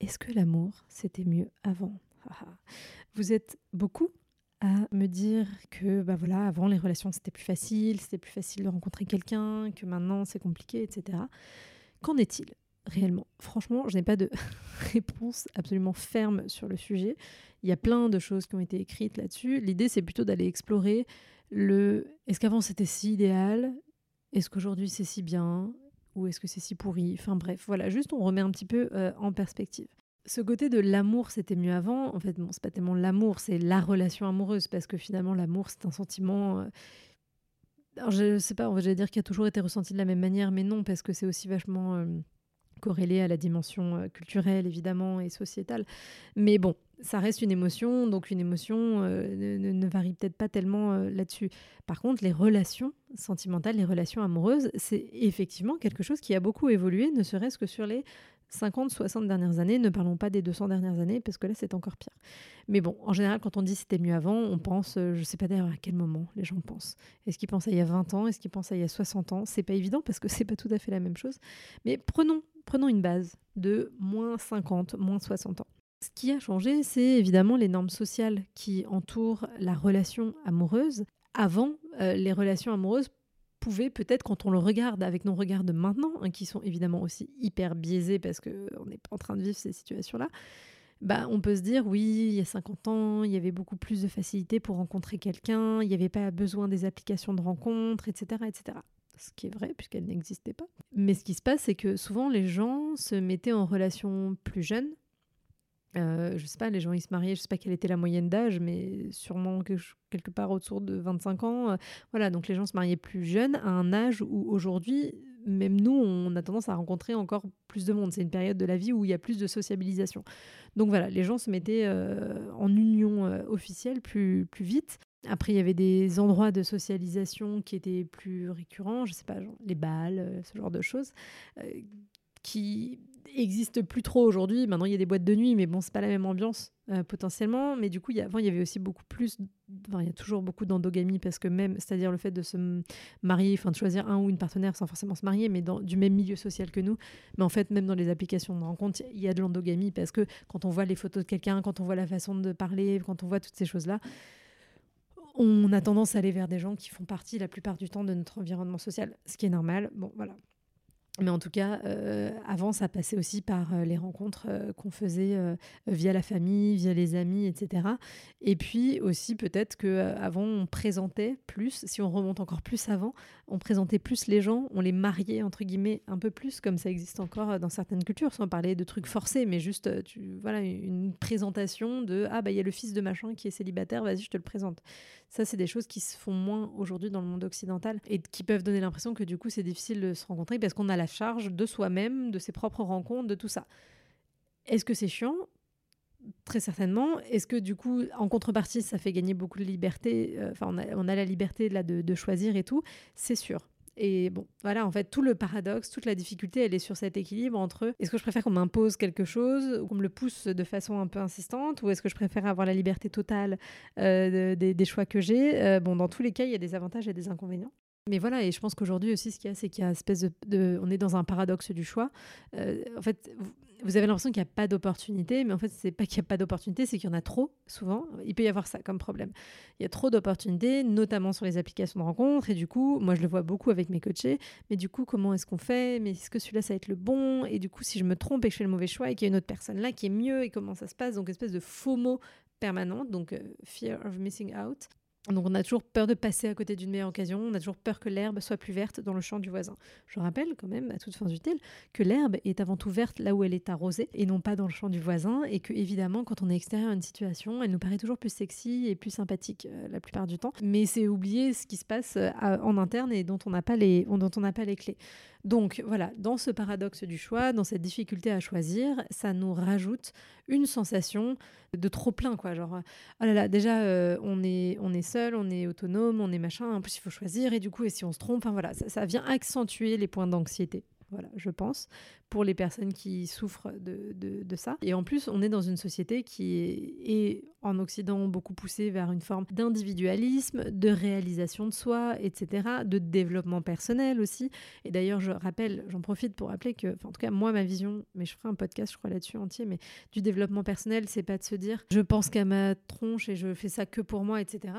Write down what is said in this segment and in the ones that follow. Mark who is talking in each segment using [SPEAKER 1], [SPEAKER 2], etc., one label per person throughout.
[SPEAKER 1] est-ce que l'amour, c'était mieux avant? Vous êtes beaucoup à me dire que bah voilà, avant les relations c'était plus facile, c'était plus facile de rencontrer quelqu'un, que maintenant c'est compliqué, etc. Qu'en est-il réellement? Franchement, je n'ai pas de réponse absolument ferme sur le sujet. Il y a plein de choses qui ont été écrites là-dessus. L'idée c'est plutôt d'aller explorer le est-ce qu'avant c'était si idéal? Est-ce qu'aujourd'hui c'est si bien? Ou est-ce que c'est si pourri? Enfin bref, voilà, juste on remet un petit peu euh, en perspective. Ce côté de l'amour, c'était mieux avant. En fait, bon, c'est pas tellement l'amour, c'est la relation amoureuse, parce que finalement, l'amour, c'est un sentiment. Euh, alors, je sais pas, j'allais dire qu'il a toujours été ressenti de la même manière, mais non, parce que c'est aussi vachement euh, corrélé à la dimension culturelle, évidemment, et sociétale. Mais bon, ça reste une émotion, donc une émotion ne, ne, varie peut-être pas tellement là-dessus. Par contre, les relations sentimentales, les relations amoureuses, c'est effectivement quelque chose qui a beaucoup évolué, ne serait-ce que sur les 50, 60 dernières années. Ne parlons pas des 200 dernières années, parce que là, c'est encore pire. Mais bon, en général, quand on dit c'était mieux avant, on pense, je ne sais pas d'ailleurs à quel moment les gens pensent. Est-ce qu'ils pensent à il y a 20 ans? Est-ce qu'ils pensent à il y a 60 ans? C'est pas évident, parce que c'est pas tout à fait la même chose. Mais prenons, prenons une base de moins 50, moins 60 ans. Ce qui a changé, c'est évidemment les normes sociales qui entourent la relation amoureuse. Avant, euh, les relations amoureuses pouvaient peut-être, quand on le regarde avec nos regards de maintenant, hein, qui sont évidemment aussi hyper biaisés parce qu'on n'est pas en train de vivre ces situations-là, bah, on peut se dire, oui, il y a 50 ans, il y avait beaucoup plus de facilité pour rencontrer quelqu'un, il n'y avait pas besoin des applications de rencontre, etc. etc. Ce qui est vrai, puisqu'elles n'existaient pas. Mais ce qui se passe, c'est que souvent les gens se mettaient en relation plus jeunes, euh, je sais pas, les gens ils se mariaient, je sais pas quelle était la moyenne d'âge, mais sûrement quelque part autour de 25 ans. Euh, voilà, donc les gens se mariaient plus jeunes à un âge où aujourd'hui, même nous, on a tendance à rencontrer encore plus de monde. C'est une période de la vie où il y a plus de sociabilisation. Donc voilà, les gens se mettaient euh, en union officielle plus, plus vite. Après, il y avait des endroits de socialisation qui étaient plus récurrents, je sais pas, les balles, ce genre de choses, qui existe plus trop aujourd'hui. Maintenant, il y a des boîtes de nuit, mais bon, c'est pas la même ambiance euh, potentiellement. Mais du coup, avant, il y avait aussi beaucoup plus. Enfin, il y a toujours beaucoup d'endogamie parce que même, c'est-à-dire le fait de se marier, enfin de choisir un ou une partenaire sans forcément se marier, mais dans, du même milieu social que nous. Mais en fait, même dans les applications de rencontre, il y a de l'endogamie parce que quand on voit les photos de quelqu'un, quand on voit la façon de parler, quand on voit toutes ces choses-là, on a tendance à aller vers des gens qui font partie la plupart du temps de notre environnement social, ce qui est normal. Bon, voilà. Mais en tout cas, euh, avant, ça passait aussi par euh, les rencontres euh, qu'on faisait via la famille, via les amis, etc. Et puis aussi, peut-être qu'avant, on présentait plus, si on remonte encore plus avant, on présentait plus les gens, on les mariait, entre guillemets, un peu plus, comme ça existe encore dans certaines cultures, sans parler de trucs forcés, mais juste, voilà, une présentation de Ah, bah, il y a le fils de machin qui est célibataire, vas-y, je te le présente. Ça, c'est des choses qui se font moins aujourd'hui dans le monde occidental et qui peuvent donner l'impression que du coup, c'est difficile de se rencontrer parce qu'on a la charge de soi-même, de ses propres rencontres, de tout ça. Est-ce que c'est chiant? Très certainement. Est-ce que du coup, en contrepartie, ça fait gagner beaucoup de liberté euh, Enfin, on, a, la liberté là de, choisir et tout? C'est sûr. Et bon, voilà, en fait, tout le paradoxe, toute la difficulté, elle est sur cet équilibre entre est-ce que je préfère qu'on m'impose quelque chose, ou qu'on me le pousse de façon un peu insistante, ou est-ce que je préfère avoir la liberté totale euh, des choix que j'ai? Euh, Bon, dans tous les cas, il y a des avantages et des inconvénients. Mais voilà, et je pense qu'aujourd'hui aussi, ce qu'il y a, c'est qu'il y a espèce de, On est dans un paradoxe du choix. Euh, en fait, vous avez l'impression qu'il n'y a pas d'opportunité, mais en fait, c'est pas qu'il n'y a pas d'opportunité, c'est qu'il y en a trop, souvent. Il peut y avoir ça comme problème. Il y a trop d'opportunités, notamment sur les applications de rencontres, et du coup, moi, je le vois beaucoup avec mes coachés, mais du coup, comment est-ce qu'on fait? Mais est-ce que celui-là, ça va être le bon? Et du coup, si je me trompe et que je fais le mauvais choix et qu'il y a une autre personne là qui est mieux, et comment ça se passe? Donc, espèce de faux mot permanente, donc fear of missing out. Donc on a toujours peur de passer à côté d'une meilleure occasion, on a toujours peur que l'herbe soit plus verte dans le champ du voisin. Je rappelle quand même, à toutes fins utiles, que l'herbe est avant tout verte là où elle est arrosée et non pas dans le champ du voisin, et que évidemment quand on est extérieur à une situation, elle nous paraît toujours plus sexy et plus sympathique euh, la plupart du temps. Mais c'est oublier ce qui se passe euh, en interne et dont on n'a pas les dont on n'a pas les clés. Donc voilà, dans ce paradoxe du choix, dans cette difficulté à choisir, ça nous rajoute une sensation de trop plein quoi, genre oh là là, déjà euh, on est on est seul, on est autonome, on est machin, en plus il faut choisir et du coup et si on se trompe, enfin voilà, ça vient accentuer les points d'anxiété voilà, je pense, pour les personnes qui souffrent de, de, ça. Et en plus, on est dans une société qui est, en Occident beaucoup poussée vers une forme d'individualisme, de réalisation de soi, etc., de développement personnel aussi. Et d'ailleurs, je rappelle, j'en profite pour rappeler que, en tout cas, moi, ma vision, mais je ferai un podcast, je crois, là-dessus entier, mais du développement personnel, c'est pas de se dire, je pense qu'à ma tronche et je fais ça que pour moi, etc.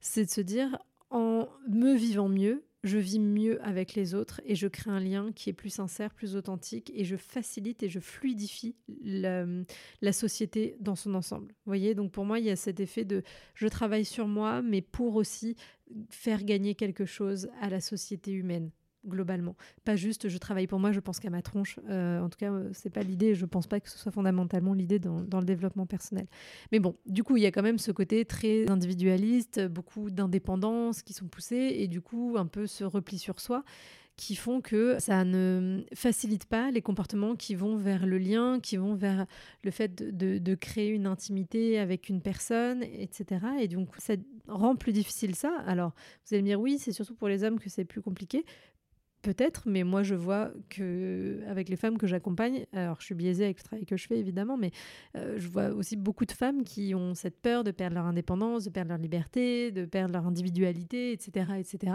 [SPEAKER 1] C'est de se dire, en me vivant mieux, je vis mieux avec les autres et je crée un lien qui est plus sincère, plus authentique et je facilite et je fluidifie la, société dans son ensemble. Vous voyez, donc pour moi, il y a cet effet de je travaille sur moi, mais pour aussi faire gagner quelque chose à la société humaine globalement. Pas juste je travaille pour moi, je pense qu'à ma tronche. Euh, en tout cas, euh, c'est pas l'idée. Je pense pas que ce soit fondamentalement l'idée dans, le développement personnel. Mais bon, du coup, il y a quand même ce côté très individualiste, beaucoup d'indépendance qui sont poussées et du coup un peu ce repli sur soi qui font que ça ne facilite pas les comportements qui vont vers le lien, qui vont vers le fait de, de créer une intimité avec une personne, etc. Et donc ça rend plus difficile ça. Alors vous allez me dire oui, c'est surtout pour les hommes que c'est plus compliqué. Peut-être, mais moi je vois que avec les femmes que j'accompagne, alors je suis biaisée avec le travail que je fais évidemment, mais euh, je vois aussi beaucoup de femmes qui ont cette peur de perdre leur indépendance, de perdre leur liberté, de perdre leur individualité, etc., etc.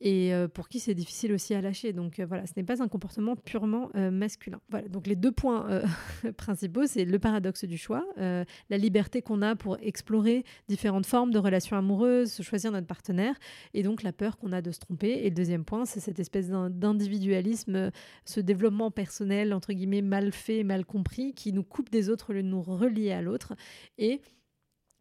[SPEAKER 1] Et euh, pour qui c'est difficile aussi à lâcher. Donc euh, voilà, ce n'est pas un comportement purement masculin. Voilà, donc les deux points principaux, c'est le paradoxe du choix, la liberté qu'on a pour explorer différentes formes de relations amoureuses, choisir notre partenaire, et donc la peur qu'on a de se tromper. Et le deuxième point, c'est cette espèce d'individualisme, ce développement personnel, entre guillemets, mal fait, mal compris, qui nous coupe des autres, le nous relie à l'autre. Et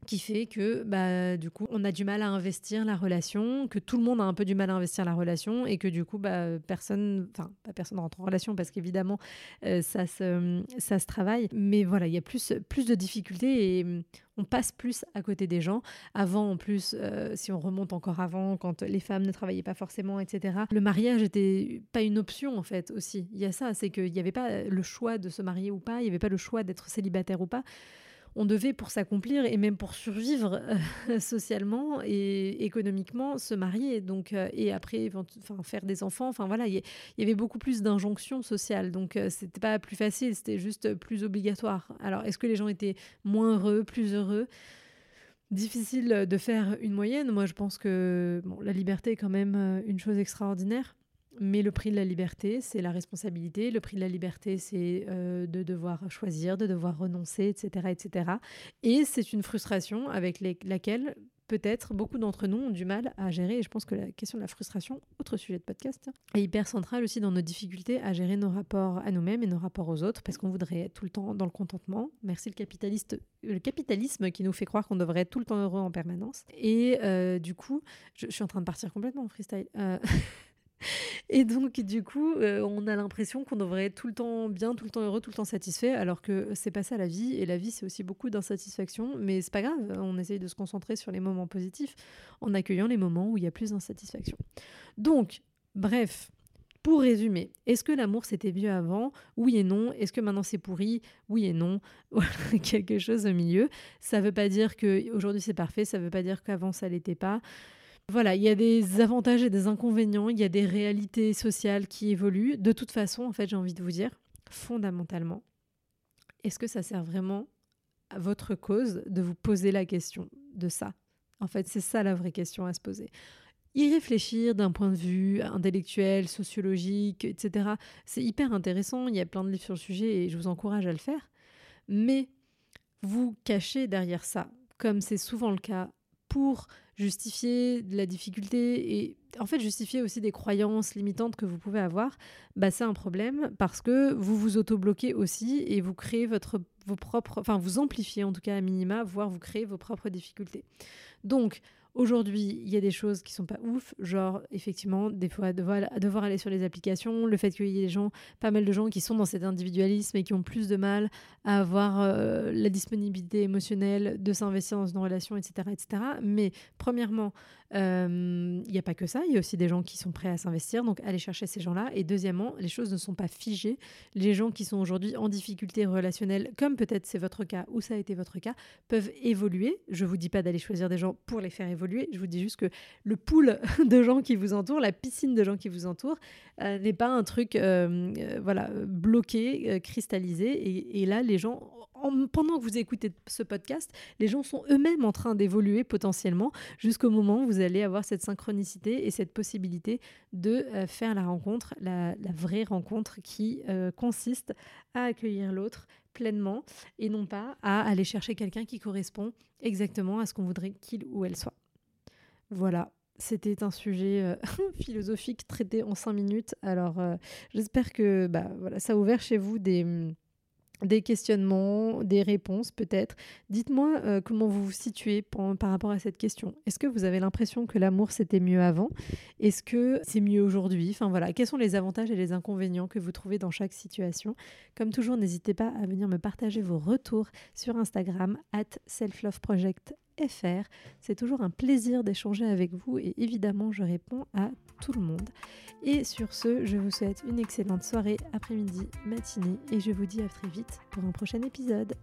[SPEAKER 1] qui fait que bah, du coup on a du mal à investir la relation, que tout le monde a un peu du mal à investir la relation et que du coup bah, personne, enfin pas personne rentre en relation parce qu'évidemment euh, ça, se, ça se travaille, mais voilà il y a plus, plus de difficultés et mm, on passe plus à côté des gens. Avant en plus, euh, si on remonte encore avant, quand les femmes ne travaillaient pas forcément, etc., le mariage n'était pas une option en fait aussi. Il y a ça, c'est qu'il n'y avait pas le choix de se marier ou pas, il n'y avait pas le choix d'être célibataire ou pas on devait, pour s'accomplir et même pour survivre euh, socialement et économiquement, se marier. Donc, euh, et après, faire des enfants. Enfin voilà, il y, avait beaucoup plus d'injonctions sociales. Donc, euh, c'était pas plus facile, c'était juste plus obligatoire. Alors, est-ce que les gens étaient moins heureux, plus heureux? Difficile de faire une moyenne. Moi, je pense que bon, la liberté est quand même une chose extraordinaire. Mais le prix de la liberté, c'est la responsabilité. Le prix de la liberté, c'est euh, de devoir choisir, de devoir renoncer, etc. etc. Et c'est une frustration avec laquelle peut-être beaucoup d'entre nous ont du mal à gérer. Et je pense que la question de la frustration, autre sujet de podcast, est hyper centrale aussi dans nos difficultés à gérer nos rapports à nous-mêmes et nos rapports aux autres, parce qu'on voudrait être tout le temps dans le contentement. Merci le, capitaliste, le capitalisme qui nous fait croire qu'on devrait être tout le temps heureux en permanence. Et euh, du coup, je, suis en train de partir complètement en freestyle. Euh, Et donc, du coup, euh, on a l'impression qu'on devrait être tout le temps bien, tout le temps heureux, tout le temps satisfait, alors que c'est pas ça la vie. Et la vie, c'est aussi beaucoup d'insatisfaction. Mais c'est pas grave, on essaye de se concentrer sur les moments positifs en accueillant les moments où il y a plus d'insatisfaction. Donc, bref. Pour résumer, est-ce que l'amour c'était mieux avant? Oui et non. Est-ce que maintenant c'est pourri? Oui et non. Quelque chose au milieu. Ça veut pas dire que aujourd'hui c'est parfait, ça veut pas dire qu'avant ça l'était pas. Voilà, il y a des avantages et des inconvénients, il y a des réalités sociales qui évoluent. De toute façon, en fait, j'ai envie de vous dire, fondamentalement, est-ce que ça sert vraiment à votre cause de vous poser la question de ça? En fait, c'est ça la vraie question à se poser. Y réfléchir d'un point de vue intellectuel, sociologique, etc., c'est hyper intéressant. Il y a plein de livres sur le sujet et je vous encourage à le faire. Mais vous cachez derrière ça, comme c'est souvent le cas pour justifier la difficulté et en fait justifier aussi des croyances limitantes que vous pouvez avoir, bah c'est un problème parce que vous vous auto-bloquez aussi et vous créez votre vos propres, enfin vous amplifiez en tout cas à minima, voire vous créez vos propres difficultés. Donc Aujourd'hui, il y a des choses qui sont pas ouf, genre effectivement, des fois devoir, aller sur les applications, le fait qu'il y ait des gens, pas mal de gens qui sont dans cet individualisme et qui ont plus de mal à avoir euh, la disponibilité émotionnelle de s'investir dans une relation, etc., etc. Mais premièrement, il euh, n'y a pas que ça, il y a aussi des gens qui sont prêts à s'investir, donc allez chercher ces gens-là. Et deuxièmement, les choses ne sont pas figées. Les gens qui sont aujourd'hui en difficulté relationnelle, comme peut-être c'est votre cas ou ça a été votre cas, peuvent évoluer. Je vous dis pas d'aller choisir des gens pour les faire évoluer, je vous dis juste que le pool de gens qui vous entourent, la piscine de gens qui vous entourent, euh, n'est pas un truc euh, voilà, bloqué, cristallisé. Et, là, les gens pendant que vous écoutez ce podcast, les gens sont eux-mêmes en train d'évoluer potentiellement jusqu'au moment où vous allez avoir cette synchronicité et cette possibilité de euh, faire la rencontre, la, vraie rencontre qui euh, consiste à accueillir l'autre pleinement et non pas à aller chercher quelqu'un qui correspond exactement à ce qu'on voudrait qu'il ou elle soit. Voilà, c'était un sujet euh, philosophique traité en cinq minutes. Alors, j'espère que bah, voilà, ça a ouvert chez vous des, des questionnements, des réponses peut-être. Dites-moi euh, comment vous vous situez par, rapport à cette question. Est-ce que vous avez l'impression que l'amour c'était mieux avant? Est-ce que c'est mieux aujourd'hui? Enfin voilà, quels sont les avantages et les inconvénients que vous trouvez dans chaque situation? Comme toujours, n'hésitez pas à venir me partager vos retours sur Instagram at selfloveproject fr. C'est toujours un plaisir d'échanger avec vous et évidemment je réponds à tout le monde. Et sur ce, je vous souhaite une excellente soirée, après-midi, matinée et je vous dis à très vite pour un prochain épisode.